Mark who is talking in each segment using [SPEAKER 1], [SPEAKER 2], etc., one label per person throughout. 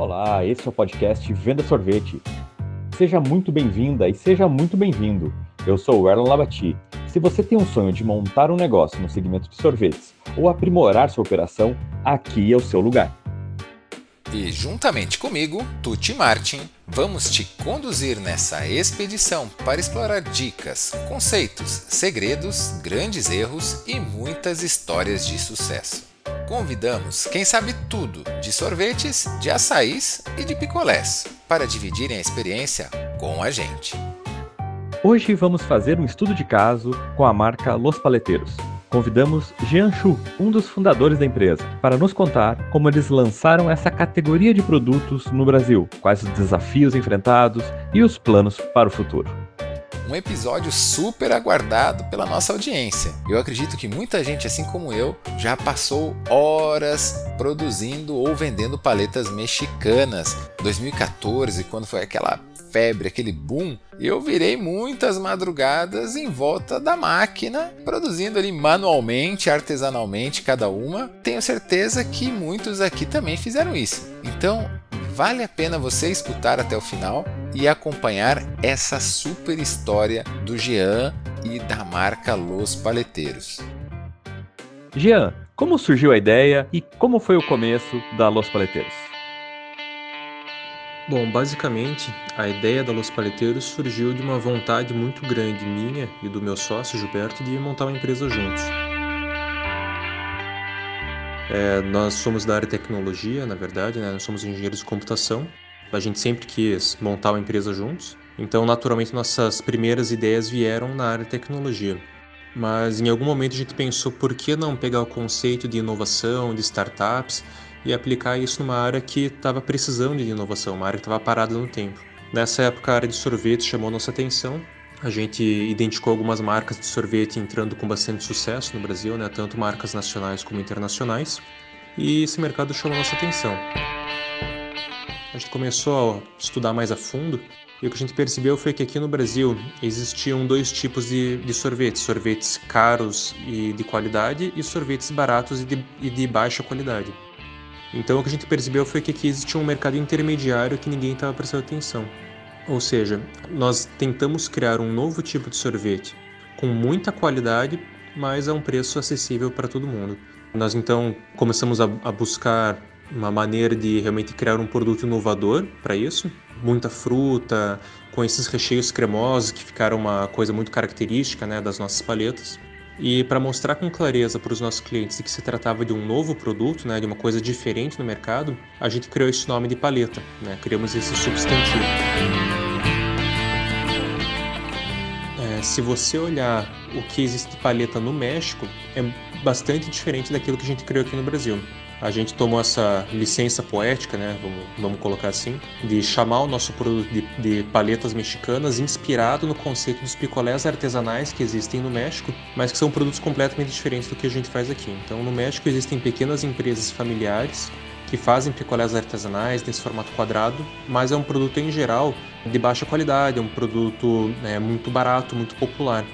[SPEAKER 1] Olá, esse é o podcast Venda Sorvete. Seja muito bem-vinda e seja muito bem-vindo. Eu sou o Erlon Labati. Se você tem um sonho de montar um negócio no segmento de sorvetes ou aprimorar sua operação, aqui é o seu lugar.
[SPEAKER 2] E juntamente comigo, Tuti Martin, vamos te conduzir nessa expedição para explorar dicas, conceitos, segredos, grandes erros e muitas histórias de sucesso. Convidamos quem sabe tudo de sorvetes, de açaís e de picolés para dividirem a experiência com a gente.
[SPEAKER 1] Hoje vamos fazer um estudo de caso com a marca Los Paleteiros. Convidamos Jean Chu, um dos fundadores da empresa, para nos contar como eles lançaram essa categoria de produtos no Brasil, quais os desafios enfrentados e os planos para o futuro
[SPEAKER 2] um episódio super aguardado pela nossa audiência. Eu acredito que muita gente, assim como eu, já passou horas produzindo ou vendendo paletas mexicanas. 2014, quando foi aquela febre, aquele boom, eu virei muitas madrugadas em volta da máquina, produzindo ali manualmente, artesanalmente cada uma. Tenho certeza que muitos aqui também fizeram isso. Então, vale a pena você escutar até o final e acompanhar essa super história do Jean e da marca Los Paleteiros.
[SPEAKER 1] Jean, como surgiu a ideia e como foi o começo da Los Paleteiros?
[SPEAKER 3] Bom, basicamente, a ideia da Los Paleteiros surgiu de uma vontade muito grande minha e do meu sócio Gilberto de montar uma empresa juntos. É, nós somos da área de tecnologia, na verdade, né? nós somos engenheiros de computação. A gente sempre quis montar uma empresa juntos, então naturalmente nossas primeiras ideias vieram na área de tecnologia. Mas em algum momento a gente pensou por que não pegar o conceito de inovação, de startups e aplicar isso numa área que estava precisando de inovação, uma área que estava parada no tempo. Nessa época a área de sorvete chamou nossa atenção a gente identificou algumas marcas de sorvete entrando com bastante sucesso no Brasil, né? tanto marcas nacionais como internacionais, e esse mercado chamou nossa atenção. A gente começou a estudar mais a fundo e o que a gente percebeu foi que aqui no Brasil existiam dois tipos de, de sorvetes: sorvetes caros e de qualidade e sorvetes baratos e de, e de baixa qualidade. Então o que a gente percebeu foi que aqui existia um mercado intermediário que ninguém estava prestando atenção. Ou seja, nós tentamos criar um novo tipo de sorvete com muita qualidade, mas a um preço acessível para todo mundo. Nós então começamos a, a buscar uma maneira de realmente criar um produto inovador para isso, muita fruta, com esses recheios cremosos que ficaram uma coisa muito característica né, das nossas paletas. E para mostrar com clareza para os nossos clientes que se tratava de um novo produto, né, de uma coisa diferente no mercado, a gente criou esse nome de paleta, né, criamos esse substantivo. É, se você olhar o que existe de paleta no México, é bastante diferente daquilo que a gente criou aqui no Brasil a gente tomou essa licença poética, né, vamos, vamos colocar assim, de chamar o nosso produto de, de paletas mexicanas inspirado no conceito dos picolés artesanais que existem no México, mas que são produtos completamente diferentes do que a gente faz aqui. Então, no México existem pequenas empresas familiares que fazem picolés artesanais nesse formato quadrado, mas é um produto em geral de baixa qualidade, é um produto é, muito barato, muito popular.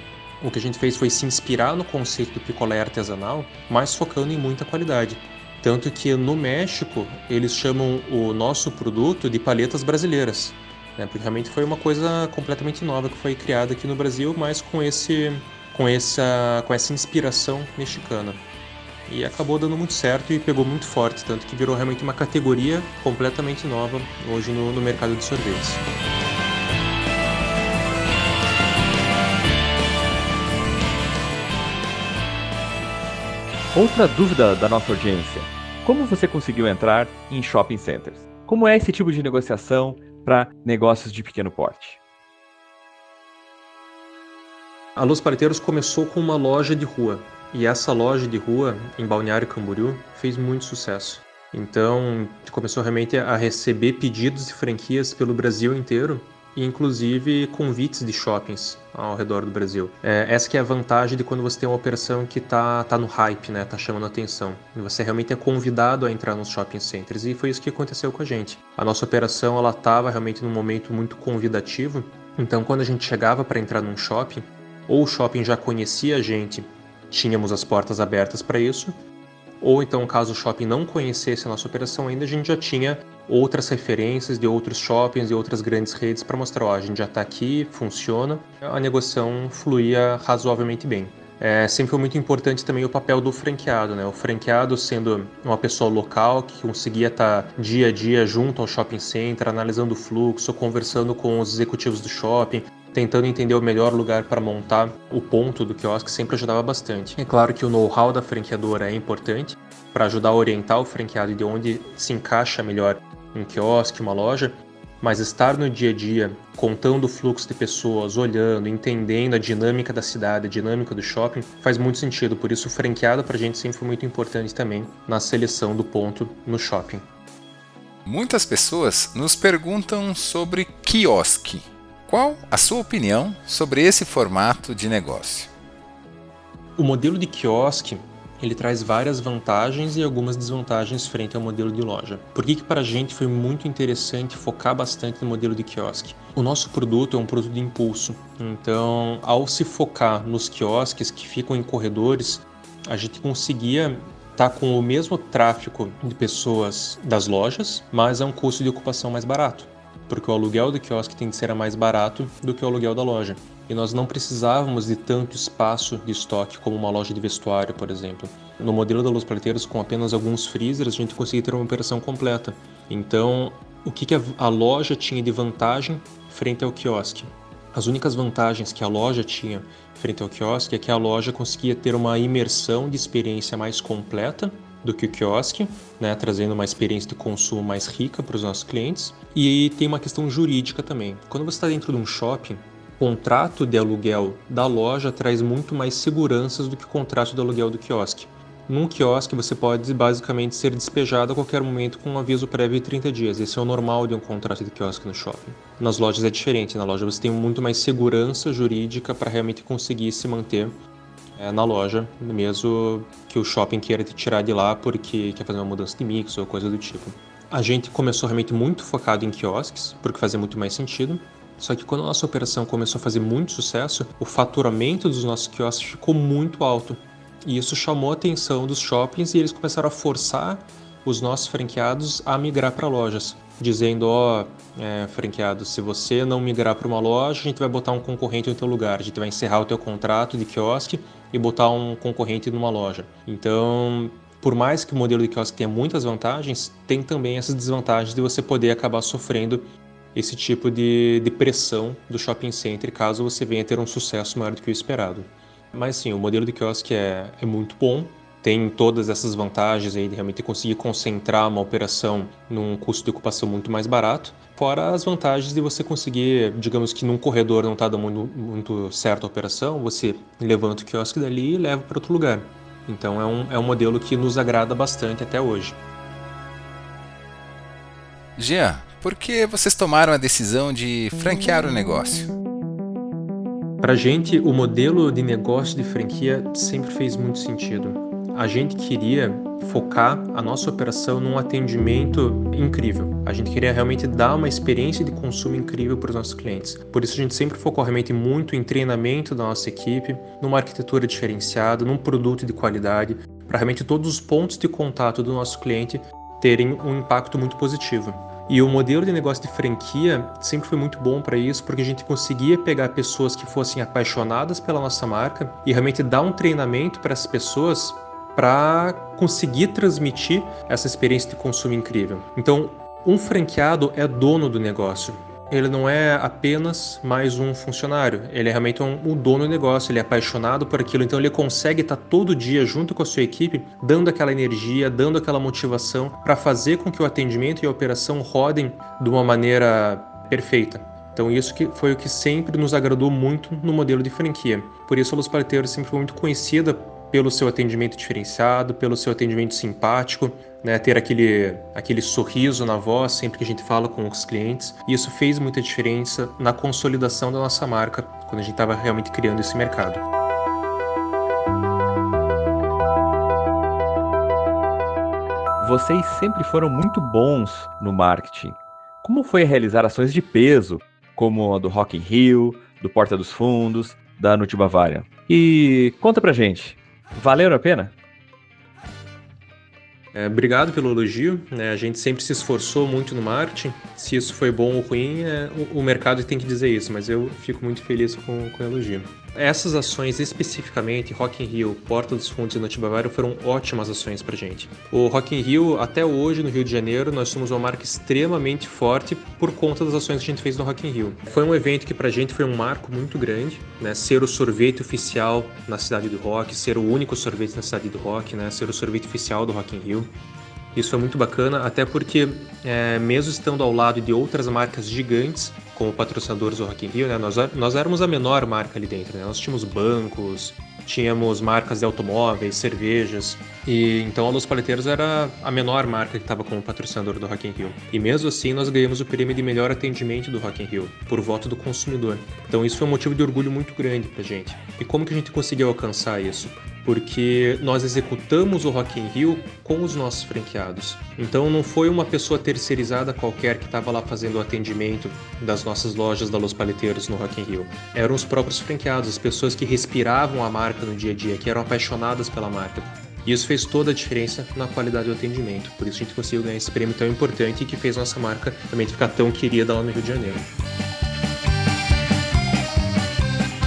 [SPEAKER 3] O que a gente fez foi se inspirar no conceito do picolé artesanal, mas focando em muita qualidade. Tanto que no México eles chamam o nosso produto de paletas brasileiras, né? porque realmente foi uma coisa completamente nova que foi criada aqui no Brasil, mas com esse com essa com essa inspiração mexicana. E acabou dando muito certo e pegou muito forte, tanto que virou realmente uma categoria completamente nova hoje no, no mercado de sorvetes.
[SPEAKER 1] Outra dúvida da nossa audiência: como você conseguiu entrar em shopping centers? Como é esse tipo de negociação para negócios de pequeno porte?
[SPEAKER 3] A Luz Paleteiros começou com uma loja de rua. E essa loja de rua, em Balneário Camboriú, fez muito sucesso. Então, começou realmente a receber pedidos de franquias pelo Brasil inteiro e inclusive convites de shoppings ao redor do Brasil. É, essa que é a vantagem de quando você tem uma operação que está tá no hype, né, tá chamando atenção. E você realmente é convidado a entrar nos shopping centers e foi isso que aconteceu com a gente. A nossa operação ela estava realmente num momento muito convidativo. Então, quando a gente chegava para entrar num shopping, ou o shopping já conhecia a gente, tínhamos as portas abertas para isso, ou então caso o shopping não conhecesse a nossa operação ainda, a gente já tinha outras referências de outros shoppings e outras grandes redes para mostrar, ó, a gente já está aqui, funciona, a negociação fluía razoavelmente bem. É, sempre foi muito importante também o papel do franqueado, né? O franqueado sendo uma pessoa local que conseguia estar tá dia a dia junto ao shopping center, analisando o fluxo, conversando com os executivos do shopping, tentando entender o melhor lugar para montar o ponto do quiosque sempre ajudava bastante. É claro que o know-how da franqueadora é importante para ajudar a orientar o franqueado de onde se encaixa melhor um quiosque, uma loja, mas estar no dia a dia, contando o fluxo de pessoas, olhando, entendendo a dinâmica da cidade, a dinâmica do shopping, faz muito sentido. Por isso, o franqueado para a gente sempre foi muito importante também na seleção do ponto no shopping.
[SPEAKER 2] Muitas pessoas nos perguntam sobre quiosque. Qual a sua opinião sobre esse formato de negócio?
[SPEAKER 3] O modelo de quiosque ele traz várias vantagens e algumas desvantagens frente ao modelo de loja. Por que, que para a gente foi muito interessante focar bastante no modelo de quiosque? O nosso produto é um produto de impulso, então ao se focar nos quiosques que ficam em corredores, a gente conseguia estar tá com o mesmo tráfego de pessoas das lojas, mas a um custo de ocupação mais barato, porque o aluguel do quiosque tem que ser mais barato do que o aluguel da loja e nós não precisávamos de tanto espaço de estoque como uma loja de vestuário, por exemplo. No modelo da Luz Paleteiros, com apenas alguns freezers, a gente conseguia ter uma operação completa. Então, o que, que a loja tinha de vantagem frente ao quiosque? As únicas vantagens que a loja tinha frente ao quiosque é que a loja conseguia ter uma imersão de experiência mais completa do que o quiosque, né, trazendo uma experiência de consumo mais rica para os nossos clientes. E tem uma questão jurídica também. Quando você está dentro de um shopping, contrato de aluguel da loja traz muito mais seguranças do que o contrato de aluguel do quiosque. Num quiosque você pode basicamente ser despejado a qualquer momento com um aviso prévio de 30 dias. Esse é o normal de um contrato de quiosque no shopping. Nas lojas é diferente. Na loja você tem muito mais segurança jurídica para realmente conseguir se manter é, na loja, mesmo que o shopping queira te tirar de lá porque quer fazer uma mudança de mix ou coisa do tipo. A gente começou realmente muito focado em quiosques, porque fazia muito mais sentido. Só que quando a nossa operação começou a fazer muito sucesso, o faturamento dos nossos quiosques ficou muito alto. E isso chamou a atenção dos shoppings e eles começaram a forçar os nossos franqueados a migrar para lojas, dizendo: ó, oh, é, franqueado, se você não migrar para uma loja, a gente vai botar um concorrente no teu lugar, a gente vai encerrar o teu contrato de quiosque e botar um concorrente numa loja. Então, por mais que o modelo de quiosque tenha muitas vantagens, tem também essas desvantagens de você poder acabar sofrendo esse tipo de, de pressão do shopping center caso você venha ter um sucesso maior do que o esperado. Mas sim, o modelo de quiosque é, é muito bom, tem todas essas vantagens aí de realmente conseguir concentrar uma operação num custo de ocupação muito mais barato, fora as vantagens de você conseguir, digamos que num corredor não está dando muito, muito certo a operação, você levanta o quiosque dali e leva para outro lugar. Então é um, é um modelo que nos agrada bastante até hoje.
[SPEAKER 2] Jean, por que vocês tomaram a decisão de franquear o negócio?
[SPEAKER 3] Para a gente, o modelo de negócio de franquia sempre fez muito sentido. A gente queria focar a nossa operação num atendimento incrível. A gente queria realmente dar uma experiência de consumo incrível para os nossos clientes. Por isso a gente sempre focou realmente muito em treinamento da nossa equipe, numa arquitetura diferenciada, num produto de qualidade, para realmente todos os pontos de contato do nosso cliente terem um impacto muito positivo. E o modelo de negócio de franquia sempre foi muito bom para isso, porque a gente conseguia pegar pessoas que fossem apaixonadas pela nossa marca e realmente dar um treinamento para essas pessoas para conseguir transmitir essa experiência de consumo incrível. Então, um franqueado é dono do negócio ele não é apenas mais um funcionário, ele é realmente um, um, dono do negócio, ele é apaixonado por aquilo, então ele consegue estar todo dia junto com a sua equipe, dando aquela energia, dando aquela motivação para fazer com que o atendimento e a operação rodem de uma maneira perfeita. Então isso que foi o que sempre nos agradou muito no modelo de franquia. Por isso a Luz Parteiros sempre foi muito conhecida pelo seu atendimento diferenciado, pelo seu atendimento simpático, né, ter aquele, aquele sorriso na voz sempre que a gente fala com os clientes. E isso fez muita diferença na consolidação da nossa marca quando a gente estava realmente criando esse mercado.
[SPEAKER 1] Vocês sempre foram muito bons no marketing. Como foi realizar ações de peso, como a do Rock in Rio, do Porta dos Fundos, da Nutri Bavária? E conta pra gente, Valeram a pena?
[SPEAKER 3] É, obrigado pelo elogio. Né? A gente sempre se esforçou muito no marketing. Se isso foi bom ou ruim, é, o, o, mercado tem que dizer isso, mas eu fico muito feliz com, com o elogio. Essas ações especificamente, Rock in Rio, Porta dos Fundos e Noite Bavária, foram ótimas ações pra gente. O Rock in Rio, até hoje, no Rio de Janeiro, nós somos uma marca extremamente forte por conta das ações que a gente fez no Rock in Rio. Foi um evento que pra gente foi um marco muito grande, né? Ser o sorvete oficial na cidade do rock, ser o único sorvete na cidade do rock, né? Ser o sorvete oficial do Rock in Rio. Isso é muito bacana, até porque, é, mesmo estando ao lado de outras marcas gigantes, como patrocinadores do Rock in Rio, né, nós, nós éramos a menor marca ali dentro. Né? Nós tínhamos bancos, tínhamos marcas de automóveis, cervejas, e então a Los Paleteiros era a menor marca que estava como patrocinador do Rock in Rio. E mesmo assim nós ganhamos o prêmio de melhor atendimento do Rock in Rio, por voto do consumidor. Então isso foi um motivo de orgulho muito grande pra gente. E como que a gente conseguiu alcançar isso? porque nós executamos o Rock in Rio com os nossos franqueados. Então não foi uma pessoa terceirizada qualquer que estava lá fazendo o atendimento das nossas lojas da Los Paleteiros no Rock in Rio. Eram os próprios franqueados, as pessoas que respiravam a marca no dia a dia, que eram apaixonadas pela marca. E isso fez toda a diferença na qualidade do atendimento. Por isso a gente conseguiu ganhar esse prêmio tão importante e que fez nossa marca também ficar tão querida lá no Rio de Janeiro.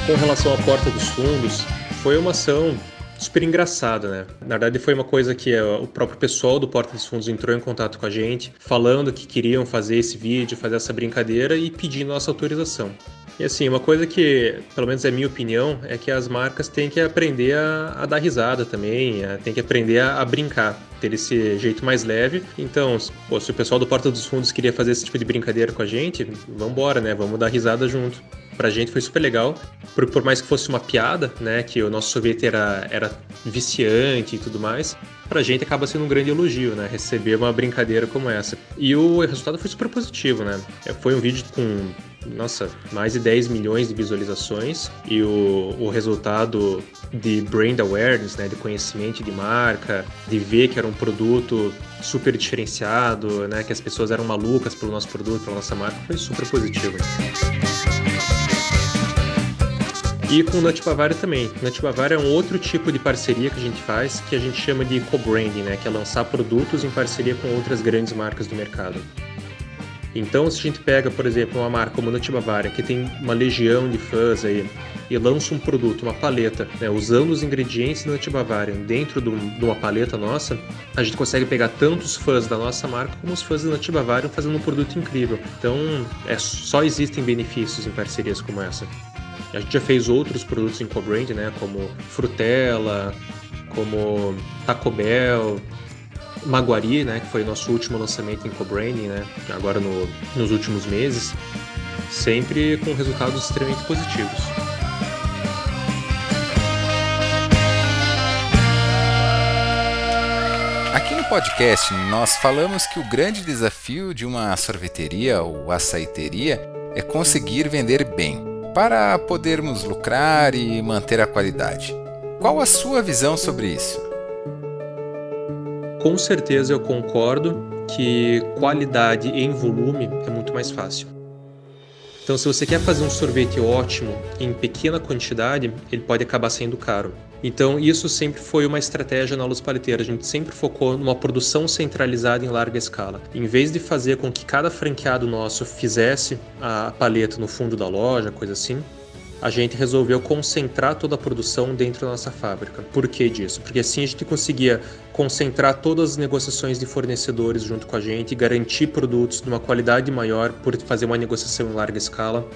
[SPEAKER 3] Com relação à Porta dos Fundos, foi uma ação super engraçado, né? Na verdade, foi uma coisa que eh, o próprio pessoal do Porta dos Fundos entrou em contato com a gente, falando que queriam fazer esse vídeo, fazer essa brincadeira e pedir nossa autorização. E assim, uma coisa que, pelo menos é minha opinião, é que as marcas têm que aprender a, a dar risada também, a, têm que aprender a, a, brincar, ter esse jeito mais leve. Então, pô, se o pessoal do Porta dos Fundos queria fazer esse tipo de brincadeira com a gente, vamos embora, né? Vamos dar risada junto pra gente foi super legal. Por, por mais que fosse uma piada, né? Que o nosso sorvete era, era viciante e tudo mais. Pra gente acaba sendo um grande elogio, né? Receber uma brincadeira como essa. E o resultado foi super positivo, né? É, foi um vídeo com nossa, mais de 10 milhões de visualizações e o, o resultado de brand awareness, né, de conhecimento de marca, de ver que era um produto super diferenciado, né, que as pessoas eram malucas pelo nosso produto, pela nossa marca, foi super positivo. E com o Nut também. Nut é um outro tipo de parceria que a gente faz, que a gente chama de co-branding, né? que é lançar produtos em parceria com outras grandes marcas do mercado. Então, se a gente pega, por exemplo, uma marca como Nut Bavária, que tem uma legião de fãs aí, e lança um produto, uma paleta, né, usando os ingredientes da Nut Bavária dentro de uma paleta nossa, a gente consegue pegar tanto os fãs da nossa marca como os fãs da Nut Bavária fazendo um produto incrível. Então, é, só existem benefícios em parcerias como essa. A gente já fez outros produtos em co-brand, né? Como Frutella, como Taco Bell, Maguari, né? Que foi nosso último lançamento em co-branding, né? Agora no, nos últimos meses. Sempre com resultados extremamente positivos.
[SPEAKER 2] Aqui no podcast, nós falamos que o grande desafio de uma sorveteria ou açaiteria é conseguir vender bem para podermos lucrar e manter a qualidade. Qual a sua visão sobre isso?
[SPEAKER 3] Com certeza eu concordo que qualidade em volume é muito mais fácil. Então, se você quer fazer um sorvete ótimo em pequena quantidade, ele pode acabar sendo caro. Então, isso sempre foi uma estratégia na Luz Paleteira. A gente sempre focou numa produção centralizada em larga escala. Em vez de fazer com que cada franqueado nosso fizesse a paleta no fundo da loja, coisa assim, a gente resolveu concentrar toda a produção dentro da nossa fábrica. Por que disso? Porque assim a gente conseguia concentrar todas as negociações de fornecedores junto com a gente garantir produtos de uma qualidade maior por fazer uma negociação em larga escala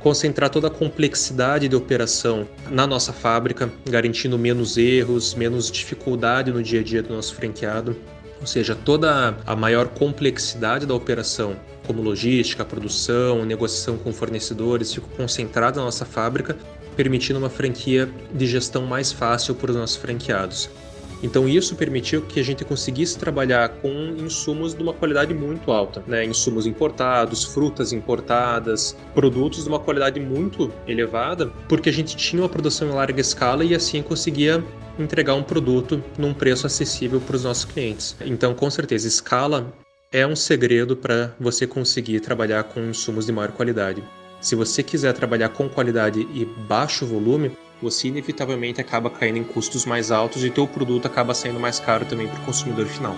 [SPEAKER 3] concentrar toda a complexidade de operação na nossa fábrica, garantindo menos erros, menos dificuldade no dia a dia do nosso franqueado. Ou seja, toda a maior complexidade da operação, como logística, produção, negociação com fornecedores, ficou concentrada na nossa fábrica, permitindo uma franquia de gestão mais fácil para os nossos franqueados. Então isso permitiu que a gente conseguisse trabalhar com insumos de uma qualidade muito alta, né? Insumos importados, frutas importadas, produtos de uma qualidade muito elevada, porque a gente tinha uma produção em larga escala e assim conseguia entregar um produto num preço acessível para os nossos clientes. Então, com certeza, escala é um segredo para você conseguir trabalhar com insumos de maior qualidade. Se você quiser trabalhar com qualidade e baixo volume, você inevitavelmente acaba caindo em custos mais altos e teu produto acaba saindo mais caro também para o consumidor final.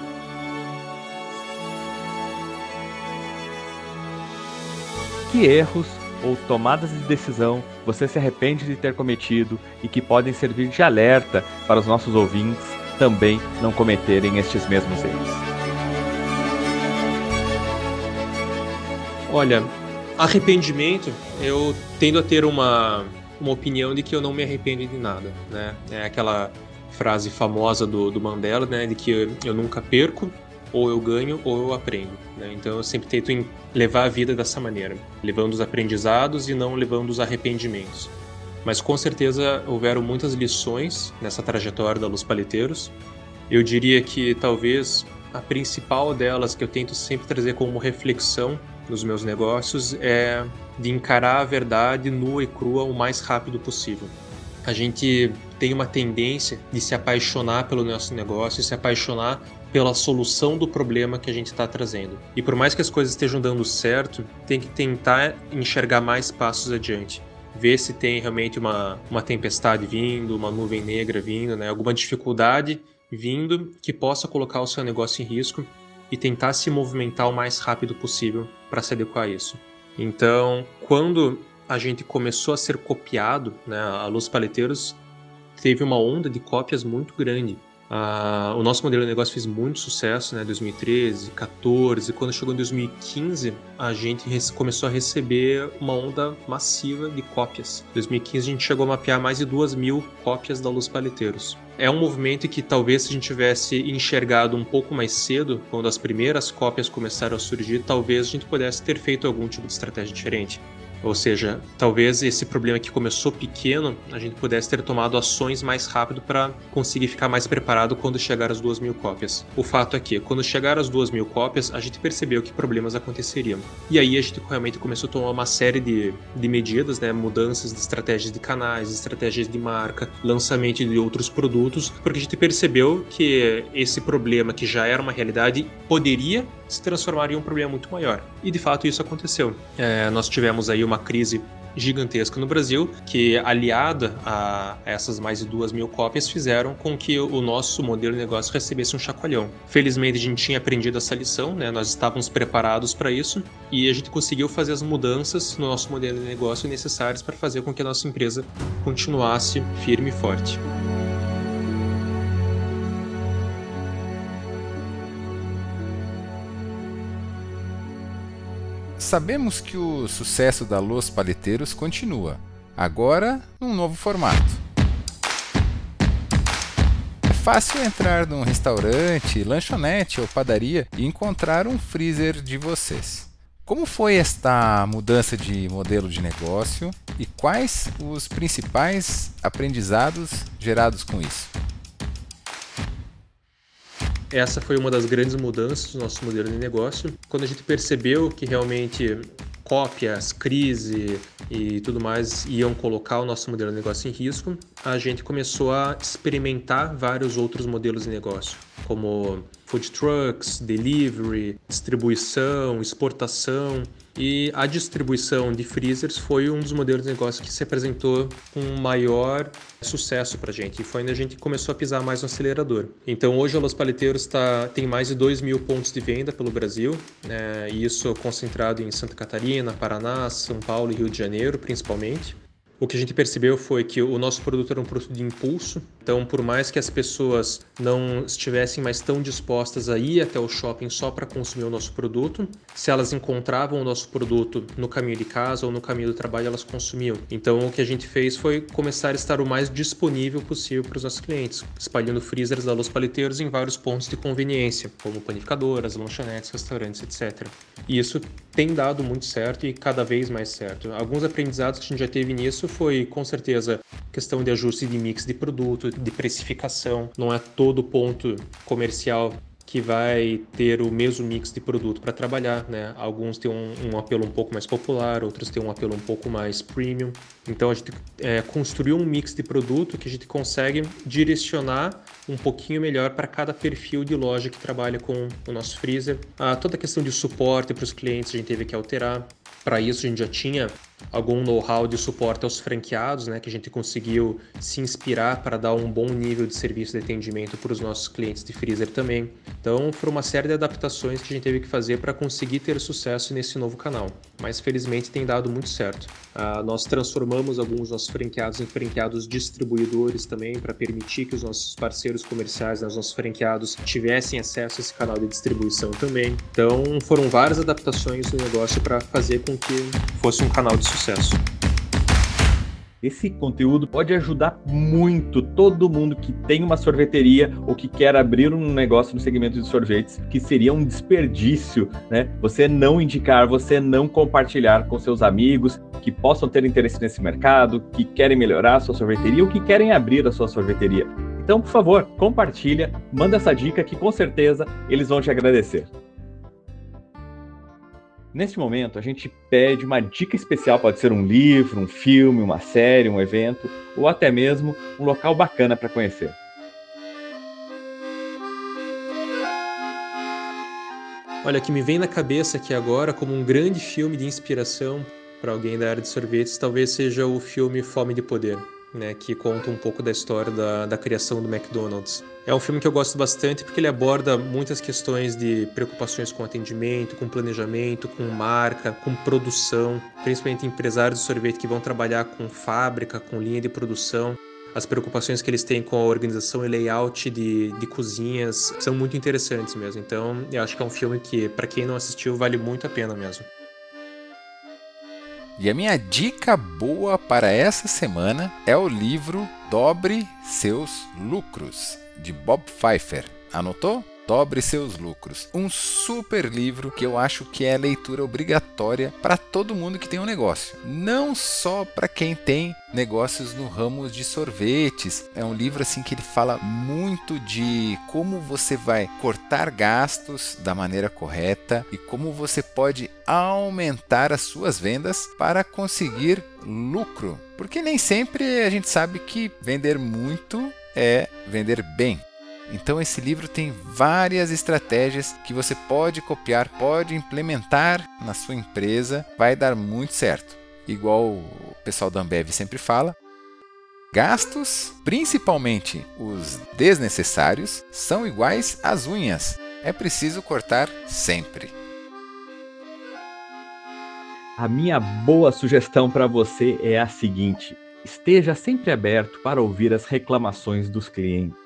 [SPEAKER 1] Que erros ou tomadas de decisão você se arrepende de ter cometido e que podem servir de alerta para os nossos ouvintes também não cometerem estes mesmos erros?
[SPEAKER 3] Olha, arrependimento, eu tendo a ter uma, uma opinião de que eu não me arrependo de nada, né? É aquela frase famosa do, do Mandela, né? De que eu, eu nunca perco, ou eu ganho ou eu aprendo. Né? Então eu sempre tento levar a vida dessa maneira, levando os aprendizados e não levando os arrependimentos. Mas com certeza houveram muitas lições nessa trajetória da Luz Paleteiros. Eu diria que talvez a principal delas que eu tento sempre trazer como reflexão nos meus negócios é de encarar a verdade nua e crua o mais rápido possível. A gente tem uma tendência de se apaixonar pelo nosso negócio, se apaixonar pela solução do problema que a gente está trazendo. E por mais que as coisas estejam dando certo, tem que tentar enxergar mais passos adiante. Ver se tem realmente uma, uma tempestade vindo, uma nuvem negra vindo, né? alguma dificuldade vindo que possa colocar o seu negócio em risco e tentar se movimentar o mais rápido possível para se adequar a isso. Então, quando a gente começou a ser copiado, né, a Luz Paleteiros teve uma onda de cópias muito grande. Uh, o nosso modelo de negócio fez muito sucesso, né? 2013, 14. Quando chegou em 2015, a gente começou a receber uma onda massiva de cópias. Em 2015, a gente chegou a mapear mais de 2 mil cópias da Luz Paleteiros. É um movimento que talvez se a gente tivesse enxergado um pouco mais cedo, quando as primeiras cópias começaram a surgir, talvez a gente pudesse ter feito algum tipo de estratégia diferente. Ou seja, talvez esse problema que começou pequeno, a gente pudesse ter tomado ações mais rápido para conseguir ficar mais preparado quando chegar as duas mil cópias. O fato é que, quando chegar as duas mil cópias, a gente percebeu que problemas aconteceriam. E aí a gente realmente começou a tomar uma série de, de medidas, né? mudanças de estratégias de canais, estratégias de marca, lançamento de outros produtos, porque a gente percebeu que esse problema, que já era uma realidade, poderia se transformar em um problema muito maior. E de fato isso aconteceu. É, nós tivemos aí uma crise gigantesca no Brasil, que aliada a essas mais de duas mil cópias fizeram com que o nosso modelo de negócio recebesse um chacoalhão. Felizmente a gente tinha aprendido essa lição, né? nós estávamos preparados para isso e a gente conseguiu fazer as mudanças no nosso modelo de negócio necessárias para fazer com que a nossa empresa continuasse firme e forte.
[SPEAKER 2] Sabemos que o sucesso da Los Paleteiros continua, agora num novo formato. É fácil entrar num restaurante, lanchonete ou padaria e encontrar um freezer de vocês. Como foi esta mudança de modelo de negócio e quais os principais aprendizados gerados com isso?
[SPEAKER 3] Essa foi uma das grandes mudanças do nosso modelo de negócio. Quando a gente percebeu que realmente cópias, crise e tudo mais iam colocar o nosso modelo de negócio em risco, a gente começou a experimentar vários outros modelos de negócio, como food trucks, delivery, distribuição, exportação. E a distribuição de freezers foi um dos modelos de negócio que se apresentou com maior sucesso para a gente. E foi onde a gente começou a pisar mais no acelerador. Então hoje a Los Paleteiros tá, tem mais de 2 mil pontos de venda pelo Brasil, né? e isso concentrado em Santa Catarina, Paraná, São Paulo e Rio de Janeiro, principalmente. O que a gente percebeu foi que o nosso produto era um produto de impulso, então por mais que as pessoas não estivessem mais tão dispostas a ir até o shopping só para consumir o nosso produto, se elas encontravam o nosso produto no caminho de casa ou no caminho do trabalho, elas consumiam. Então o que a gente fez foi começar a estar o mais disponível possível para os nossos clientes, espalhando freezers da Los Paleteiros em vários pontos de conveniência, como panificadoras, lanchonetes, restaurantes, etc. E isso tem dado muito certo e cada vez mais certo. Alguns aprendizados que a gente já teve nisso foi, com certeza, questão de ajuste de mix de produto, de precificação. Não é todo ponto comercial que vai ter o mesmo mix de produto para trabalhar, né? Alguns têm um, um, apelo um pouco mais popular, outros têm um apelo um pouco mais premium. Então a gente é, construiu um mix de produto que a gente consegue direcionar um pouquinho melhor para cada perfil de loja que trabalha com o nosso freezer. Ah, toda a questão de suporte para os clientes a gente teve que alterar. Para isso a gente já tinha algum know-how de suporte aos franqueados, né, que a gente conseguiu se inspirar para dar um bom nível de serviço de atendimento para os nossos clientes de freezer também. Então, foram uma série de adaptações que a gente teve que fazer para conseguir ter sucesso nesse novo canal. Mas felizmente tem dado muito certo. Ah, nós transformamos alguns dos nossos franqueados em franqueados distribuidores também para permitir que os nossos parceiros comerciais, né, os nossos franqueados tivessem acesso a esse canal de distribuição também. Então, foram várias adaptações no negócio para fazer com que fosse um canal de sucesso.
[SPEAKER 1] Esse conteúdo pode ajudar muito todo mundo que tem uma sorveteria ou que quer abrir um negócio no segmento de sorvetes, que seria um desperdício, né? Você não indicar, você não compartilhar com seus amigos que possam ter interesse nesse mercado, que querem melhorar a sua sorveteria ou que querem abrir a sua sorveteria. Então, por favor, compartilha, manda essa dica que com certeza eles vão te agradecer. Neste momento, a gente pede uma dica especial, pode ser um livro, um filme, uma série, um evento, ou até mesmo um local bacana para conhecer.
[SPEAKER 3] Olha, que me vem na cabeça aqui agora como um grande filme de inspiração para alguém da área de sorvetes, talvez seja o filme Fome de Poder né, que conta um pouco da história da, da criação do McDonald's. É um filme que eu gosto bastante porque ele aborda muitas questões de preocupações com atendimento, com planejamento, com marca, com produção, principalmente empresários de sorvete que vão trabalhar com fábrica, com linha de produção. As preocupações que eles têm com a organização e layout de, de cozinhas são muito interessantes mesmo. Então, eu acho que é um filme que, para quem não assistiu, vale muito a pena mesmo.
[SPEAKER 2] E a minha dica boa para essa semana é o livro Dobre Seus Lucros, de Bob Pfeiffer. Anotou? Dobre seus lucros. Um super livro que eu acho que é leitura obrigatória para todo mundo que tem um negócio. Não só para quem tem negócios no ramo de sorvetes. É um livro assim que ele fala muito de como você vai cortar gastos da maneira correta e como você pode aumentar as suas vendas para conseguir lucro. Porque nem sempre a gente sabe que vender muito é vender bem. Então esse livro tem várias estratégias que você pode copiar, pode implementar na sua empresa, vai dar muito certo. Igual o pessoal da Ambev sempre fala, gastos, principalmente os desnecessários, são iguais às unhas. É preciso cortar sempre.
[SPEAKER 1] A minha boa sugestão para você é a seguinte: esteja sempre aberto para ouvir as reclamações dos clientes.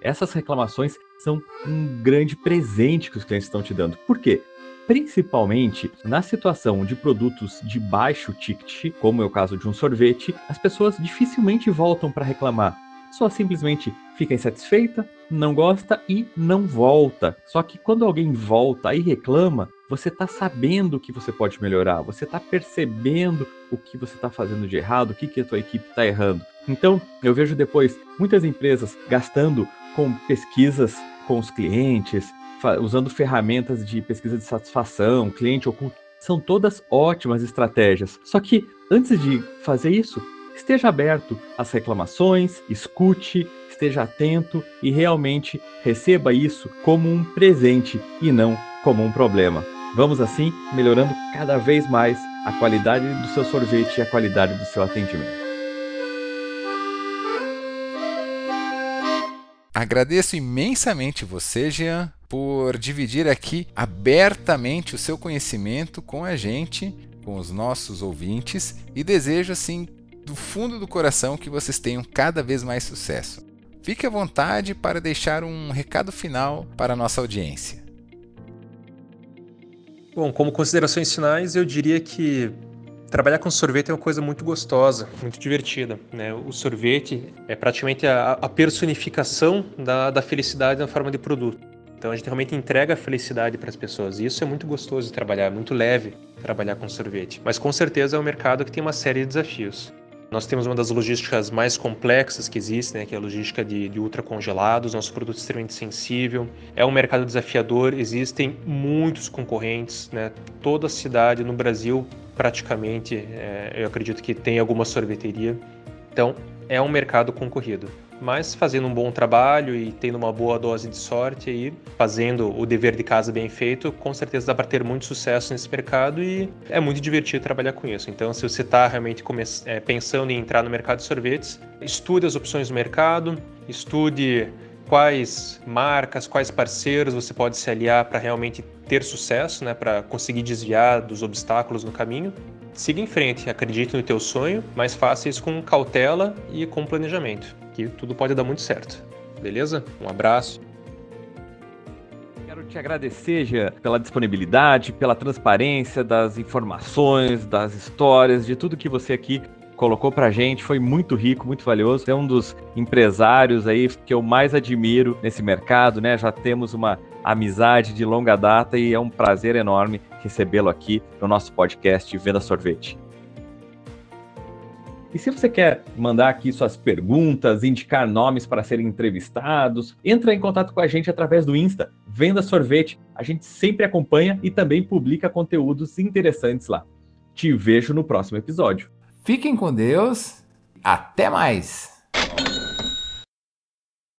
[SPEAKER 1] Essas reclamações são um grande presente que os clientes estão te dando. Por quê? Principalmente na situação de produtos de baixo ticket, como é o caso de um sorvete, as pessoas dificilmente voltam para reclamar. Só simplesmente fica insatisfeita, não gosta e não volta. Só que quando alguém volta e reclama, você está sabendo que você pode melhorar, você está percebendo o que você está fazendo de errado, o que, que a tua equipe está errando. Então, eu vejo depois muitas empresas gastando com pesquisas com os clientes, usando ferramentas de pesquisa de satisfação, cliente oculto. São todas ótimas estratégias. Só que antes de fazer isso, esteja aberto às reclamações, escute, esteja atento e realmente receba isso como um presente e não como um problema. Vamos assim melhorando cada vez mais a qualidade do seu sorvete e a qualidade do seu atendimento.
[SPEAKER 2] Agradeço imensamente você, Jean, por dividir aqui abertamente o seu conhecimento com a gente, com os nossos ouvintes, e desejo assim do fundo do coração que vocês tenham cada vez mais sucesso. Fique à vontade para deixar um recado final para a nossa audiência.
[SPEAKER 3] Bom, como considerações finais, eu diria que Trabalhar com sorvete é uma coisa muito gostosa, muito divertida. Né? O sorvete é praticamente a, a personificação da, da felicidade na forma de produto. Então a gente realmente entrega a felicidade para as pessoas. E isso é muito gostoso de trabalhar, é muito leve trabalhar com sorvete. Mas com certeza é um mercado que tem uma série de desafios. Nós temos uma das logísticas mais complexas que existe, né, que é a logística de, de ultracongelados, nosso produto é extremamente sensível. É um mercado desafiador, existem muitos concorrentes, né? toda cidade no Brasil praticamente, é, eu acredito que tem alguma sorveteria. Então, é um mercado concorrido. Mas fazendo um bom trabalho e tendo uma boa dose de sorte aí, fazendo o dever de casa bem feito, com certeza dá para ter muito sucesso nesse mercado e é muito divertido trabalhar com isso. Então, se você está realmente é, pensando em entrar no mercado de sorvetes, estude as opções do mercado, estude quais marcas, quais parceiros você pode se aliar para realmente ter sucesso, né, para conseguir desviar dos obstáculos no caminho. Siga em frente, acredite no teu sonho, mas faça isso com cautela e com planejamento, que tudo pode dar muito certo. Beleza? Um abraço.
[SPEAKER 1] Quero te agradecer, Jean, pela disponibilidade, pela transparência das informações, das histórias, de tudo que você aqui colocou pra gente, foi muito rico, muito valioso. É um dos empresários aí que eu mais admiro nesse mercado, né? Já temos uma amizade de longa data e é um prazer enorme recebê-lo aqui no nosso podcast Venda Sorvete. E se você quer mandar aqui suas perguntas, indicar nomes para serem entrevistados, entra em contato com a gente através do Insta, Venda Sorvete. A gente sempre acompanha e também publica conteúdos interessantes lá. Te vejo no próximo episódio.
[SPEAKER 2] Fiquem com Deus. Até mais!